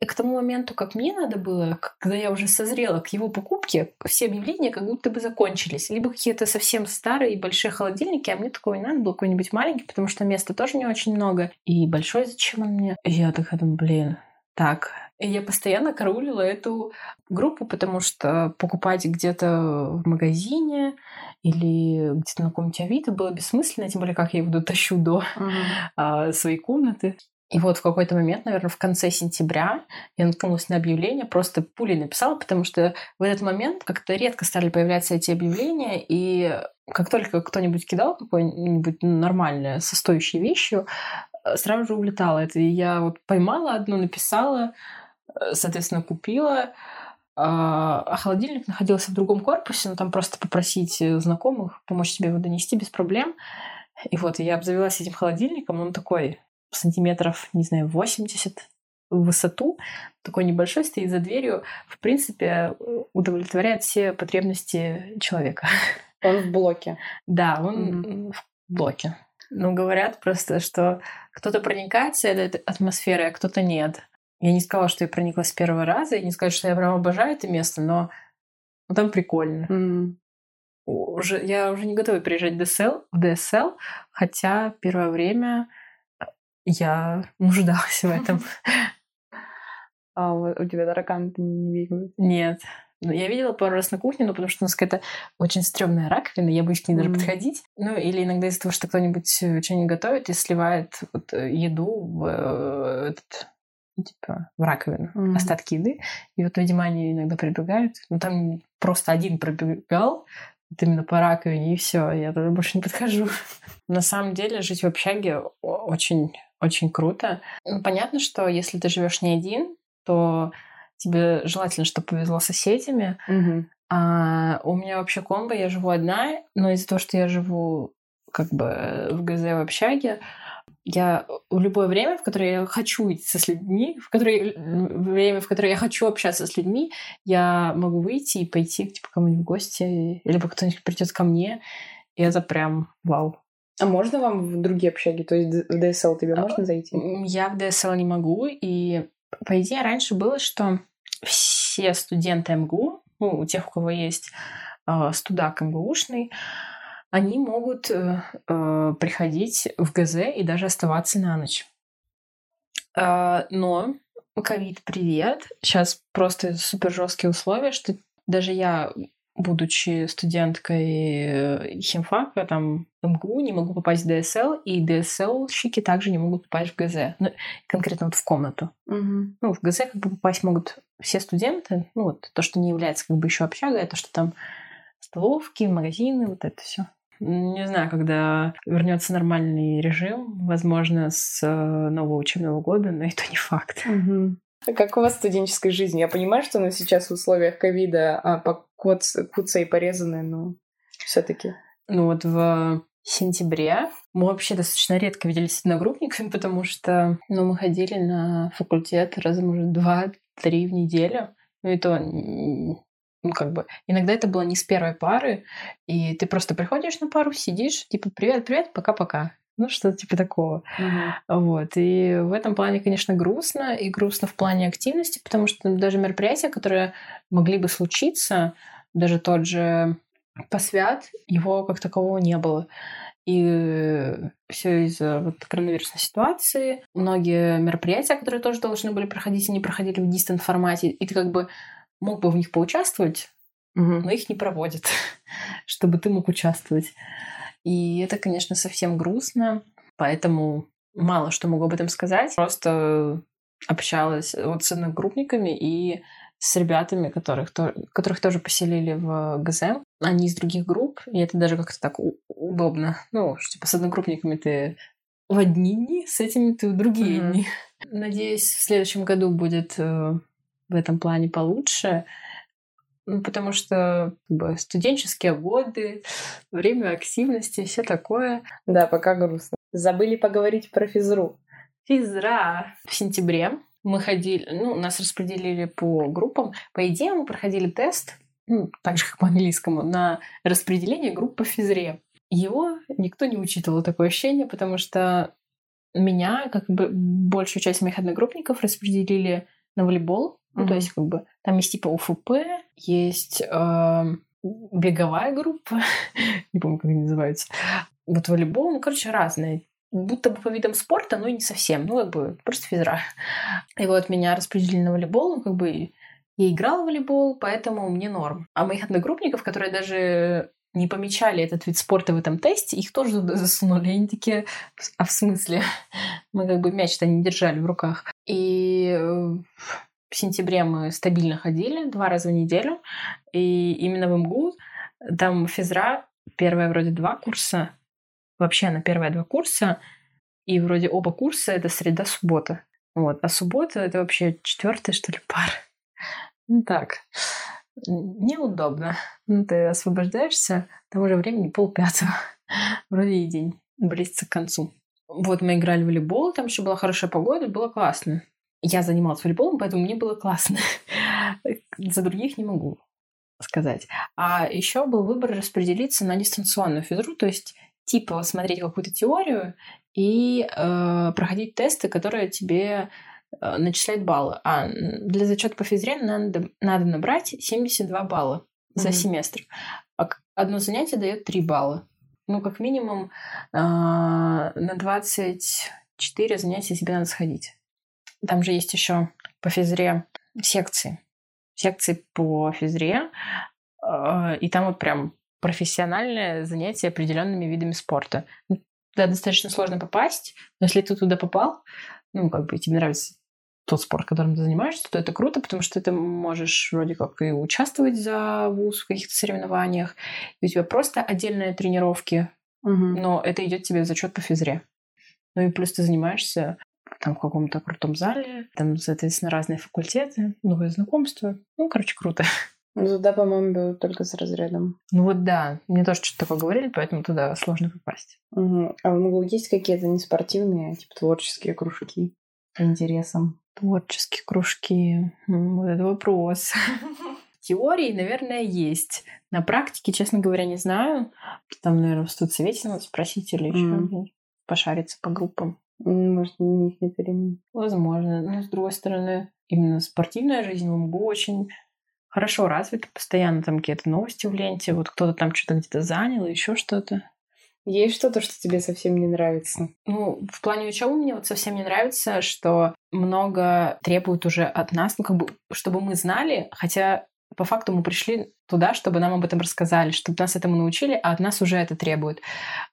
И к тому моменту, как мне надо было, когда я уже созрела к его покупке, все объявления как будто бы закончились. Либо какие-то совсем старые и большие холодильники, а мне такого не надо было, какой-нибудь маленький, потому что места тоже не очень много. И большой зачем он мне? И я такая думаю, блин, так. И я постоянно караулила эту группу, потому что покупать где-то в магазине или где-то на каком-нибудь Авито было бессмысленно, тем более как я его дотащу до uh-huh. а, своей комнаты. И вот в какой-то момент, наверное, в конце сентября я наткнулась на объявление, просто пулей написала, потому что в этот момент как-то редко стали появляться эти объявления, и как только кто-нибудь кидал какое-нибудь нормальное со стоящей вещью, э, сразу же улетало это. И я вот поймала одну, написала, э, соответственно, купила, а, а холодильник находился в другом корпусе, но там просто попросить знакомых помочь тебе его донести без проблем. И вот я обзавелась этим холодильником, он такой сантиметров, не знаю, 80 в высоту, такой небольшой, стоит за дверью, в принципе, удовлетворяет все потребности человека. Он в блоке. Да, он mm-hmm. в блоке. Ну, говорят просто, что кто-то проникается этой атмосферой, а кто-то нет. Я не сказала, что я прониклась с первого раза, и не сказать, что я прям обожаю это место, но ну, там прикольно. Mm. Уже, я уже не готова приезжать в DSL, в DSL, хотя первое время я нуждалась в этом. А у тебя тараканы не бегают? Нет. Ну, я видела пару раз на кухне, но потому что у нас какая-то очень стрёмная раковина, я боюсь к ней даже mm. подходить. Ну, или иногда из-за того, что кто-нибудь э, что-нибудь готовит и сливает вот э, еду в э, этот ну, типа в раковину, mm. остатки еды. И вот, видимо, они иногда прибегают. Ну, там просто один пробегал, вот именно по раковине, и все, я туда больше не подхожу. На самом деле, жить в общаге очень очень круто. Ну, понятно, что если ты живешь не один, то тебе желательно, чтобы повезло с соседями. Угу. А у меня вообще комбо, я живу одна, но из-за того, что я живу как бы в ГЗ в общаге, я в любое время, в которое я хочу идти с людьми, в которое время, в которое я хочу общаться с людьми, я могу выйти и пойти типа кому-нибудь в гости, либо кто-нибудь придет ко мне, и это прям вау. А можно вам в другие общаги? То есть в ДСЛ тебе а, можно зайти? Я в ДСЛ не могу. И по идее раньше было, что все студенты МГУ, ну, у тех, у кого есть э, студак МГУшный, они могут э, э, приходить в ГЗ и даже оставаться на ночь. Э, но ковид, привет. Сейчас просто супер жесткие условия, что даже я, будучи студенткой химфака, там, МГУ, не могу попасть в ДСЛ, и ДСЛщики также не могут попасть в ГЗ. Ну, конкретно вот в комнату. Мгм. Ну, в ГЗ как бы попасть могут все студенты. Ну, вот то, что не является как бы еще общагой, а то, что там столовки, магазины, вот это все. Не знаю, когда вернется нормальный режим, возможно, с э, нового учебного года, но это не факт. Мгм. Как у вас студенческая жизнь? Я понимаю, что она сейчас в условиях ковида а, куца и порезанная, но все таки Ну вот в сентябре мы вообще достаточно редко виделись с одногруппниками, потому что ну, мы ходили на факультет раза, может, два-три в неделю. Ну и то, ну как бы, иногда это было не с первой пары, и ты просто приходишь на пару, сидишь, типа, привет-привет, пока-пока. Ну, что-то типа такого. Вот. И в этом плане, конечно, грустно. И грустно в плане активности, потому что даже мероприятия, которые могли бы случиться, даже тот же посвят, его как такового не было. И все из-за вот коронавирусной ситуации. Многие мероприятия, которые тоже должны были проходить, они проходили в дистант формате. И ты как бы мог бы в них поучаствовать, Мгм. но их не проводят, чтобы ты мог участвовать. И это, конечно, совсем грустно, поэтому мало что могу об этом сказать. Просто общалась вот с одногруппниками и с ребятами, которых, то- которых тоже поселили в ГЗ. Они из других групп, и это даже как-то так удобно. Ну, что, типа с одногруппниками ты в одни дни, с этими ты в другие Мгм. дни. Надеюсь, в следующем году будет э, в этом плане получше. Ну, потому что как бы, студенческие годы, время активности, все такое. Да, пока грустно. Забыли поговорить про физру. Физра. В сентябре мы ходили, ну, нас распределили по группам. По идее, мы проходили тест, ну, так же, как по английскому, на распределение групп по физре. Его никто не учитывал, такое ощущение, потому что меня, как бы большую часть моих одногруппников распределили на волейбол. Ну, то есть, как бы, там есть типа УФП, есть эм, беговая группа, не помню, как они называются. Вот волейбол, ну, короче, разные. Будто бы по видам спорта, но и не совсем. Ну, как бы, просто физра. И вот меня распределили на волейбол, ну, как бы, я играла в волейбол, поэтому мне норм. А моих одногруппников, которые даже не помечали этот вид спорта в этом тесте, их тоже туда засунули. И Они такие, а в смысле? Мы как бы мяч-то не держали в руках. И э, в сентябре мы стабильно ходили два раза в неделю. И именно в МГУ там физра первая вроде два курса. Вообще на первые два курса. И вроде оба курса это среда-суббота. Вот. А суббота это вообще четвертая, что ли, пара. Ну так, неудобно. Ну, ты освобождаешься, там уже времени полпятого. Вроде и день близится к концу. Вот мы играли в волейбол, там еще была хорошая погода, было классно. Я занималась волейболом, поэтому мне было классно. За других не могу сказать. А еще был выбор распределиться на дистанционную физру, то есть типа смотреть какую-то теорию и э, проходить тесты, которые тебе э, начисляют баллы. А для зачета по физре надо, надо набрать 72 балла за Мгм. семестр. А одно занятие дает 3 балла. Ну, как минимум, а, на 24 занятия себе надо сходить. Там же есть еще по физре секции. Секции по физре. а, И там вот прям профессиональное занятие определенными видами спорта. Ну, Туда достаточно сложно попасть, но если ты туда попал, ну, как бы тебе нравится тот спорт, которым ты занимаешься, то это круто, потому что ты можешь вроде как и участвовать за вуз в каких-то соревнованиях, и у тебя просто отдельные тренировки, Мгм. но это идет тебе в зачет по физре. Ну и плюс ты занимаешься там в каком-то крутом зале, там, соответственно, разные факультеты, новые знакомства. Ну, короче, круто. Ну, туда, по-моему, берут только с разрядом. Ну вот да, мне тоже что-то такое говорили, поэтому туда сложно попасть. Мгм. А в МГУ есть какие-то неспортивные, типа творческие кружки по интересам? Творческие кружки. М, Вот это вопрос. Теории, наверное, есть. На практике, честно говоря, не знаю. Там, наверное, в студсовете надо спросить или еще Мгм. пошариться по группам. Может, на них нет времени. Возможно. Но, с другой стороны, именно спортивная жизнь в МГУ очень хорошо развито, постоянно там какие-то новости в ленте, вот кто-то там что-то где-то занял, еще что-то. Есть что-то, что тебе совсем не нравится? Ну, в плане учебы мне вот совсем не нравится, что много требуют уже от нас, ну, как бы, чтобы мы знали, хотя по факту мы пришли туда, чтобы нам об этом рассказали, чтобы нас этому научили, а от нас уже это требуют.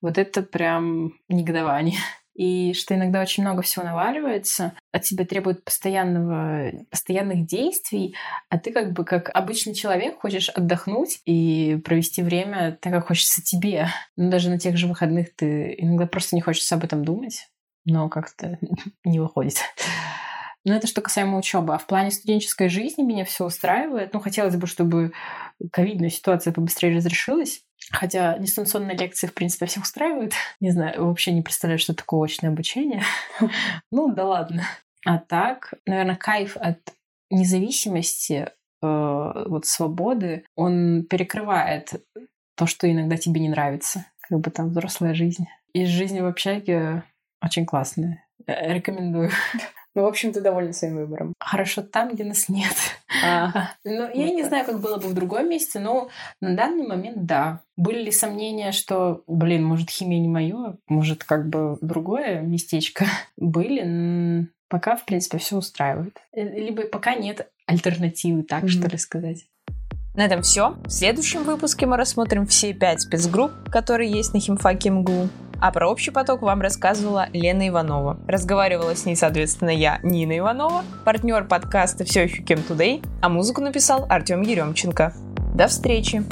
Вот это прям негодование и что иногда очень много всего наваливается, от тебя требует постоянного, постоянных действий, а ты как бы как обычный человек хочешь отдохнуть и провести время так, как хочется тебе. Но даже на тех же выходных ты иногда просто не хочется об этом думать, но как-то не выходит. Но это что касаемо учебы. А в плане студенческой жизни меня все устраивает. Ну, хотелось бы, чтобы ковидная ситуация побыстрее разрешилась. Хотя дистанционные лекции, в принципе, всех устраивают. Не знаю, вообще не представляю, что такое очное обучение. Ну, да ладно. А так, наверное, кайф от независимости, э, вот свободы, он перекрывает то, что иногда тебе не нравится. Как бы там взрослая жизнь. И жизнь в общаге очень классная. Э, рекомендую. Ну, в общем, ты довольна своим выбором. Хорошо там, где нас нет. А. Ну, я не знаю, как было бы в другом месте, но на данный момент да. Были ли сомнения, что, блин, может, химия не мое, может, как бы другое местечко? Были. Пока, в принципе, все устраивает. Э, либо пока нет альтернативы, так mm-hmm. что ли сказать. На этом все. В следующем выпуске мы рассмотрим все пять спецгрупп, которые есть на химфаке МГУ. А про общий поток вам рассказывала Лена Иванова. Разговаривала с ней, соответственно, я, Нина Иванова, партнер подкаста «Все еще Кем Today», а музыку написал Артем Еремченко. До встречи!